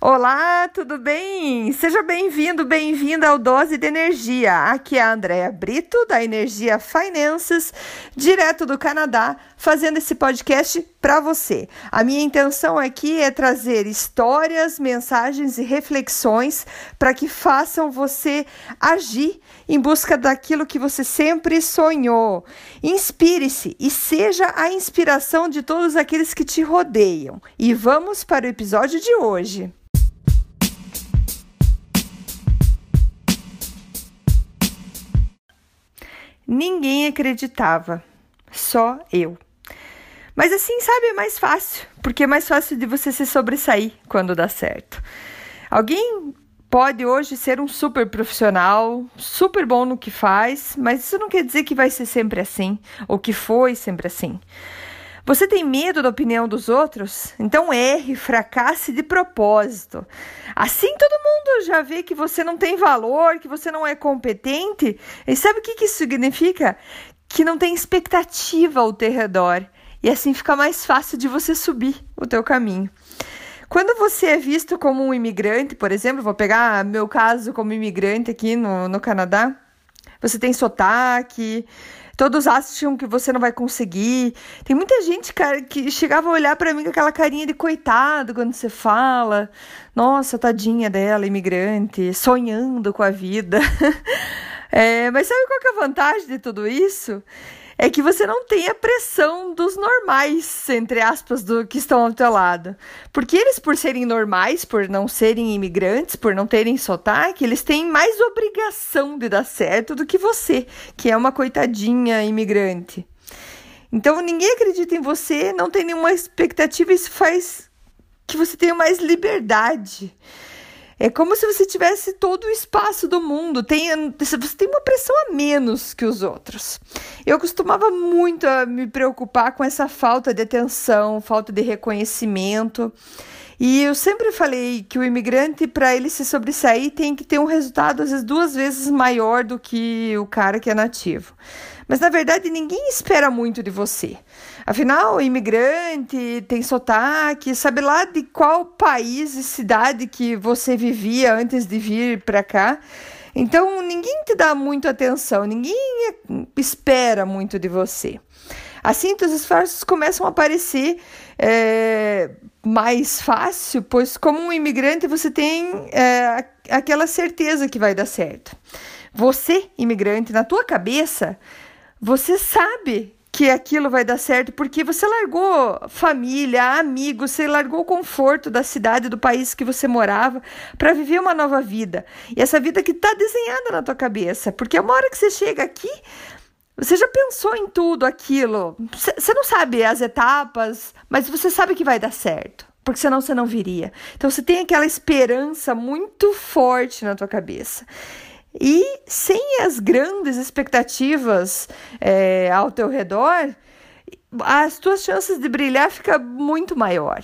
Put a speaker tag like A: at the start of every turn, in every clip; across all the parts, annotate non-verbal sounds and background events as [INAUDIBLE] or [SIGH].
A: Olá, tudo bem? Seja bem-vindo, bem-vinda ao Dose de Energia. Aqui é a Andrea Brito, da Energia Finances, direto do Canadá, fazendo esse podcast para você. A minha intenção aqui é trazer histórias, mensagens e reflexões para que façam você agir em busca daquilo que você sempre sonhou. Inspire-se e seja a inspiração de todos aqueles que te rodeiam. E vamos para o episódio de hoje. Ninguém acreditava, só eu. Mas assim, sabe, é mais fácil, porque é mais fácil de você se sobressair quando dá certo. Alguém pode hoje ser um super profissional, super bom no que faz, mas isso não quer dizer que vai ser sempre assim, ou que foi sempre assim. Você tem medo da opinião dos outros? Então erre, fracasse de propósito. Assim todo mundo já vê que você não tem valor, que você não é competente. E sabe o que isso significa? Que não tem expectativa ao teu redor. E assim fica mais fácil de você subir o teu caminho. Quando você é visto como um imigrante, por exemplo, vou pegar meu caso como imigrante aqui no, no Canadá, você tem sotaque, Todos acham que você não vai conseguir. Tem muita gente, cara, que chegava a olhar para mim com aquela carinha de coitado quando você fala. Nossa, tadinha dela, imigrante, sonhando com a vida. [LAUGHS] é, mas sabe qual é a vantagem de tudo isso? É que você não tem a pressão dos normais, entre aspas, do que estão ao teu lado. Porque eles, por serem normais, por não serem imigrantes, por não terem sotaque, eles têm mais obrigação de dar certo do que você, que é uma coitadinha imigrante. Então ninguém acredita em você, não tem nenhuma expectativa, isso faz que você tenha mais liberdade. É como se você tivesse todo o espaço do mundo. Tem, você tem uma pressão a menos que os outros. Eu costumava muito a me preocupar com essa falta de atenção, falta de reconhecimento. E eu sempre falei que o imigrante, para ele se sobressair, tem que ter um resultado, às vezes, duas vezes maior do que o cara que é nativo. Mas na verdade ninguém espera muito de você. Afinal, imigrante, tem sotaque, sabe lá de qual país e cidade que você vivia antes de vir para cá. Então ninguém te dá muito atenção, ninguém espera muito de você. Assim, os esforços começam a aparecer é, mais fácil, pois como um imigrante você tem é, aquela certeza que vai dar certo. Você, imigrante, na tua cabeça, você sabe que aquilo vai dar certo porque você largou família, amigos, você largou o conforto da cidade, do país que você morava para viver uma nova vida. E essa vida que está desenhada na tua cabeça, porque uma hora que você chega aqui, você já pensou em tudo aquilo. Você não sabe as etapas, mas você sabe que vai dar certo. Porque senão você não viria. Então você tem aquela esperança muito forte na tua cabeça. E sem as grandes expectativas é, ao teu redor, as tuas chances de brilhar fica muito maior.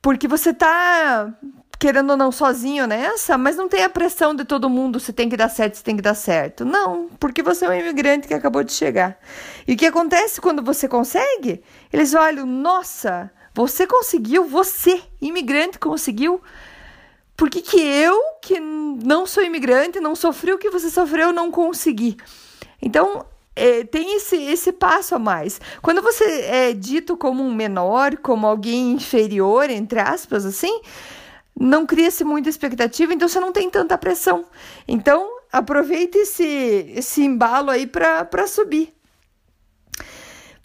A: Porque você tá querendo ou não sozinho nessa, mas não tem a pressão de todo mundo se tem que dar certo, se tem que dar certo. Não, porque você é um imigrante que acabou de chegar. E o que acontece quando você consegue? Eles olham, nossa, você conseguiu, você, imigrante, conseguiu por que, que eu, que não sou imigrante, não sofri o que você sofreu, não consegui? Então, é, tem esse, esse passo a mais. Quando você é dito como um menor, como alguém inferior, entre aspas, assim, não cria-se muita expectativa, então você não tem tanta pressão. Então, aproveite esse, esse embalo aí para subir.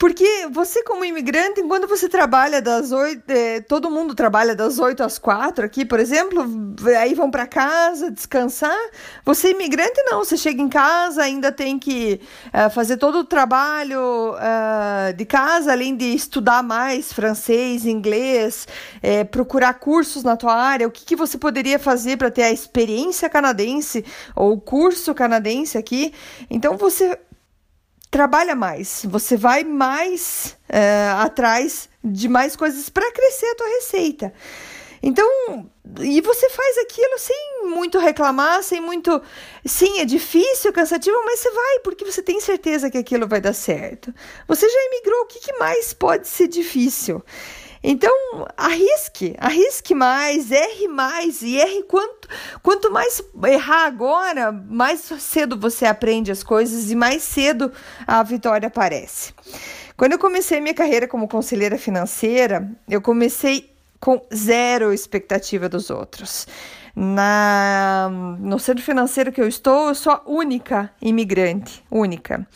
A: Porque você, como imigrante, enquanto você trabalha das oito, eh, todo mundo trabalha das oito às quatro aqui, por exemplo, aí vão para casa descansar. Você, imigrante, não. Você chega em casa, ainda tem que uh, fazer todo o trabalho de casa, além de estudar mais francês, inglês, procurar cursos na tua área. O que, que você poderia fazer para ter a experiência canadense ou o curso canadense aqui? Então, você trabalha mais, você vai mais é, atrás de mais coisas para crescer a tua receita. Então, e você faz aquilo sem muito reclamar, sem muito. Sim, é difícil, cansativo, mas você vai, porque você tem certeza que aquilo vai dar certo. Você já imigrou, o que, que mais pode ser difícil? Então, arrisque, arrisque mais, erre mais e erre quanto, quanto mais errar agora, mais cedo você aprende as coisas e mais cedo a vitória aparece. Quando eu comecei minha carreira como conselheira financeira, eu comecei com zero expectativa dos outros. Na, no centro financeiro que eu estou, eu sou a única imigrante, única.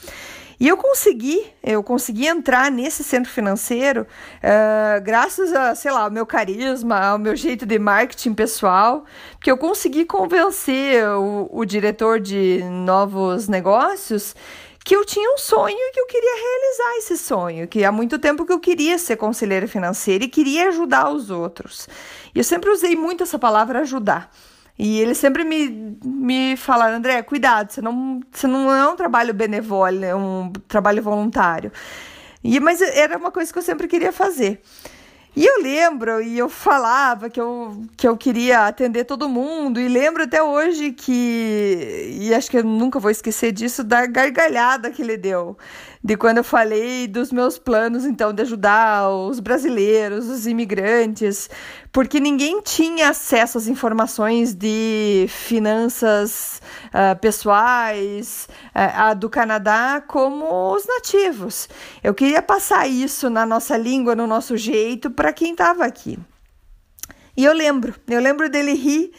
A: E eu consegui, eu consegui entrar nesse centro financeiro uh, graças a, sei lá, ao meu carisma, ao meu jeito de marketing pessoal, que eu consegui convencer o, o diretor de novos negócios que eu tinha um sonho e que eu queria realizar esse sonho, que há muito tempo que eu queria ser conselheira financeira e queria ajudar os outros. E eu sempre usei muito essa palavra ajudar. E eles sempre me, me falaram, André, cuidado, você não, você não é um trabalho benevolente, é um trabalho voluntário. E, mas era uma coisa que eu sempre queria fazer. E eu lembro, e eu falava que eu, que eu queria atender todo mundo, e lembro até hoje que, e acho que eu nunca vou esquecer disso, da gargalhada que ele deu de quando eu falei dos meus planos, então, de ajudar os brasileiros, os imigrantes, porque ninguém tinha acesso às informações de finanças uh, pessoais uh, do Canadá como os nativos. Eu queria passar isso na nossa língua, no nosso jeito, para quem estava aqui. E eu lembro, eu lembro dele rir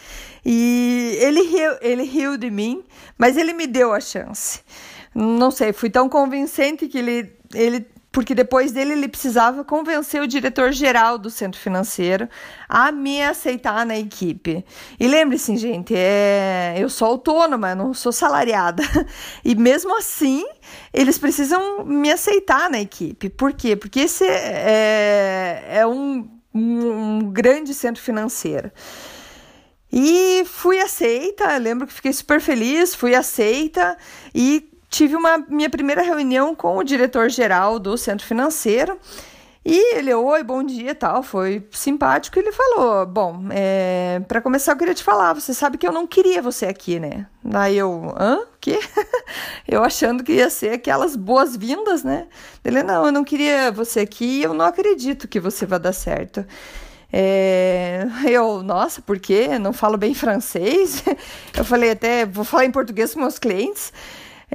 A: e ele riu, ele riu de mim, mas ele me deu a chance não sei, fui tão convincente que ele, ele porque depois dele ele precisava convencer o diretor geral do centro financeiro a me aceitar na equipe. E lembre-se, gente, é, eu sou autônoma, não sou salariada. [LAUGHS] E mesmo assim, eles precisam me aceitar na equipe. Por quê? Porque esse é, é um, um grande centro financeiro. E fui aceita, lembro que fiquei super feliz, fui aceita e tive uma minha primeira reunião com o diretor-geral do centro financeiro. E ele, oi, bom dia tal, foi simpático. Ele falou: Bom, é, para começar, eu queria te falar, você sabe que eu não queria você aqui, né? Daí eu, hã? O quê? [LAUGHS] eu achando que ia ser aquelas boas-vindas, né? Ele, não, eu não queria você aqui, eu não acredito que você vai dar certo. É, eu, nossa, por quê? Não falo bem francês. [LAUGHS] Eu falei até, vou falar em português com meus clientes.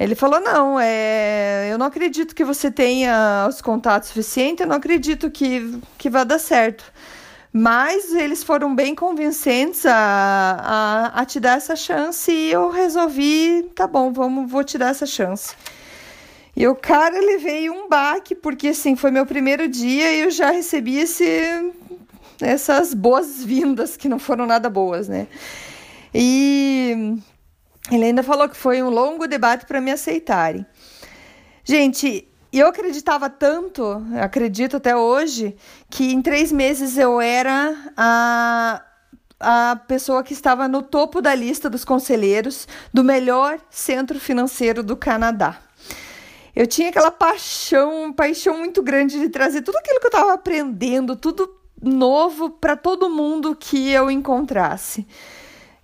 A: Ele falou: não, é, eu não acredito que você tenha os contatos suficientes, eu não acredito que, que vai dar certo. Mas eles foram bem convincentes a, a, a te dar essa chance e eu resolvi, tá bom, vamos, vou te dar essa chance. E o cara, ele veio um baque, porque assim, foi meu primeiro dia e eu já recebi esse, essas boas-vindas que não foram nada boas, né? E ele ainda falou que foi um longo debate para me aceitarem. Gente, eu acreditava tanto, acredito até hoje, que em três meses eu era a, a pessoa que estava no topo da lista dos conselheiros do melhor centro financeiro do Canadá. Eu tinha aquela paixão, paixão muito grande de trazer tudo aquilo que eu estava aprendendo, tudo novo para todo mundo que eu encontrasse.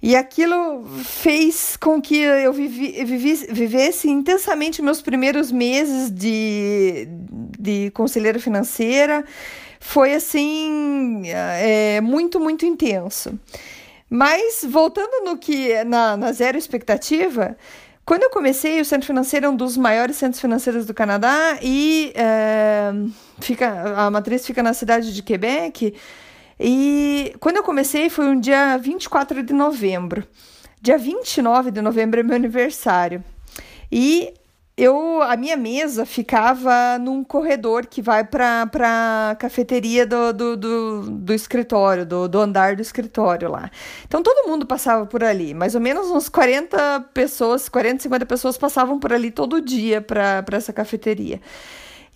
A: E aquilo fez com que eu vivi, vivi, vivesse intensamente meus primeiros meses de, de conselheira financeira. Foi assim, é, muito, muito intenso. Mas voltando no que na, na zero expectativa, quando eu comecei, o centro financeiro é um dos maiores centros financeiros do Canadá e é, fica, a matriz fica na cidade de Quebec. E quando eu comecei foi um dia 24 de novembro. Dia 29 de novembro é meu aniversário. E eu a minha mesa ficava num corredor que vai para a cafeteria do, do, do, do escritório, do, do, andar do escritório lá. Então todo mundo passava por ali, mais ou menos uns 40 pessoas, 40, 50 pessoas passavam por ali todo dia para essa cafeteria.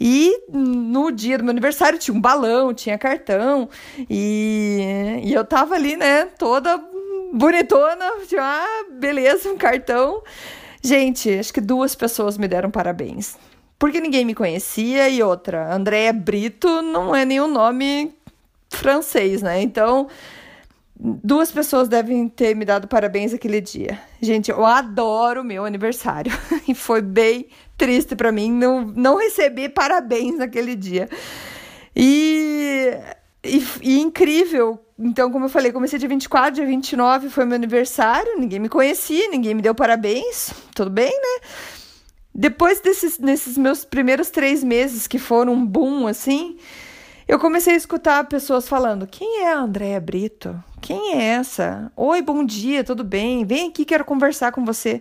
A: E no dia do meu aniversário tinha um balão, tinha cartão, e, e eu tava ali, né, toda bonitona, tipo, ah, beleza, um cartão. Gente, acho que duas pessoas me deram parabéns. Porque ninguém me conhecia, e outra, Andréa Brito não é nenhum nome francês, né? Então, duas pessoas devem ter me dado parabéns aquele dia. Gente, eu adoro meu aniversário. [LAUGHS] e foi bem triste para mim não, não receber parabéns naquele dia. E e, e, incrível. Então, como eu falei, comecei dia 24, dia 29 foi meu aniversário, ninguém me conhecia, ninguém me deu parabéns, tudo bem, né? Depois desses nesses meus primeiros três meses, que foram um boom, assim, eu comecei a escutar pessoas falando: quem é a Andréia Brito? Quem é essa? Oi, bom dia, tudo bem? Vem aqui, quero conversar com você.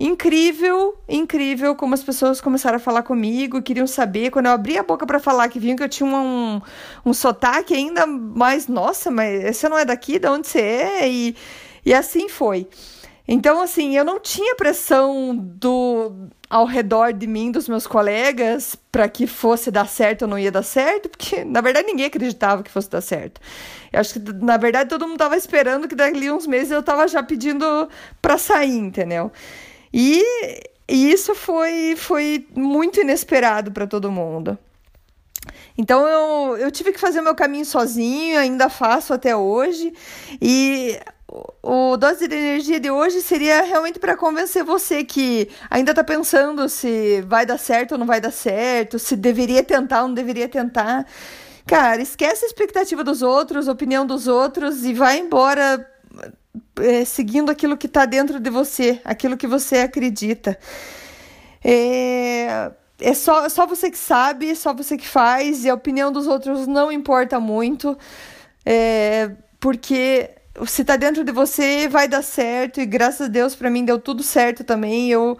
A: Incrível, incrível como as pessoas começaram a falar comigo, queriam saber. Quando eu abri a boca para falar que vinham que eu tinha um, um sotaque ainda mais, nossa, mas você não é daqui, de onde você é? E, e assim foi. Então, assim, eu não tinha pressão do ao redor de mim, dos meus colegas, para que fosse dar certo ou não ia dar certo, porque na verdade ninguém acreditava que fosse dar certo. Eu acho que na verdade todo mundo tava esperando que dali uns meses eu tava já pedindo para sair, entendeu? E, e isso foi, foi muito inesperado para todo mundo. Então eu, eu tive que fazer meu caminho sozinho, ainda faço até hoje. E o dose de energia de hoje seria realmente para convencer você que ainda está pensando se vai dar certo ou não vai dar certo, se deveria tentar ou não deveria tentar. Cara, esquece a expectativa dos outros, a opinião dos outros e vai embora é, seguindo aquilo que está dentro de você, aquilo que você acredita. É, é só, só você que sabe, só você que faz, e a opinião dos outros não importa muito, é, porque se tá dentro de você, vai dar certo. E graças a Deus, para mim, deu tudo certo também. Eu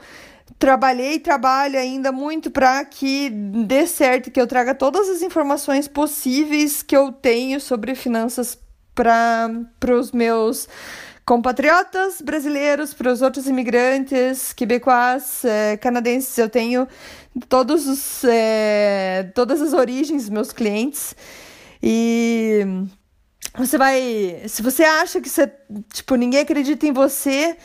A: trabalhei e trabalho ainda muito para que dê certo, que eu traga todas as informações possíveis que eu tenho sobre finanças para os meus compatriotas brasileiros, para os outros imigrantes, quebecois, é, canadenses. Eu tenho todos os, é, todas as origens dos meus clientes. E você vai. Se você acha que você, tipo, ninguém acredita em você,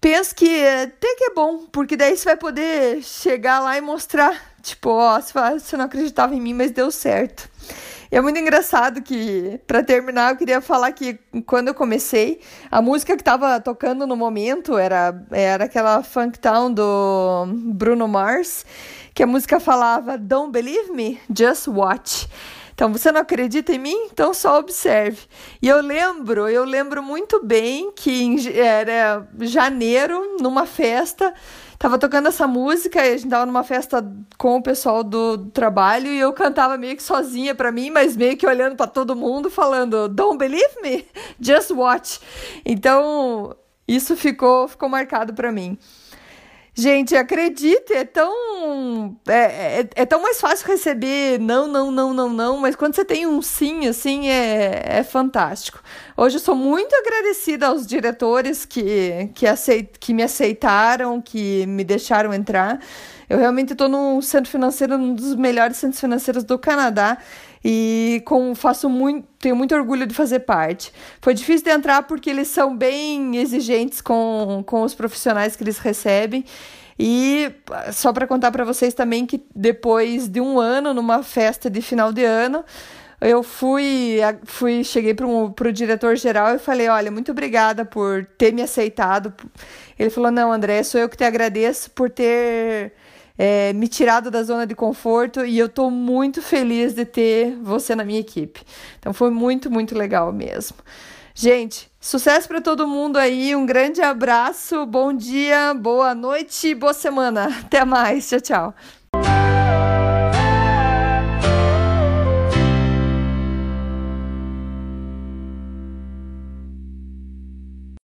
A: pensa que até que é bom, porque daí você vai poder chegar lá e mostrar, tipo, ó, você não acreditava em mim, mas deu certo. E é muito engraçado que, para terminar, eu queria falar que quando eu comecei, a música que tava tocando no momento era, era aquela Funk Town do Bruno Mars, que a música falava Don't Believe Me, Just Watch. Então, você não acredita em mim? Então só observe. E eu lembro, eu lembro muito bem que era janeiro, numa festa, tava tocando essa música e a gente tava numa festa com o pessoal do, do trabalho e eu cantava meio que sozinha para mim, mas meio que olhando para todo mundo falando Don't believe me? [LAUGHS] Just watch. Então, isso ficou ficou marcado para mim. Gente, acredite, é tão. É, é, é, tão mais fácil receber não, não, não, não, não, mas quando você tem um sim, assim, é, é fantástico. Hoje eu sou muito agradecida aos diretores que, que, aceit, que me aceitaram, que me deixaram entrar. Eu realmente estou num centro financeiro, um dos melhores centros financeiros do Canadá e com, faço muito, tenho muito orgulho de fazer parte. Foi difícil de entrar porque eles são bem exigentes com, com os profissionais que eles recebem. E só para contar para vocês também que depois de um ano, numa festa de final de ano, eu fui, fui cheguei para o diretor geral e falei: Olha, muito obrigada por ter me aceitado. Ele falou: Não, André, sou eu que te agradeço por ter é, me tirado da zona de conforto e eu estou muito feliz de ter você na minha equipe. Então foi muito, muito legal mesmo. Gente, sucesso para todo mundo aí, um grande abraço, bom dia, boa noite, boa semana. Até mais, tchau, tchau.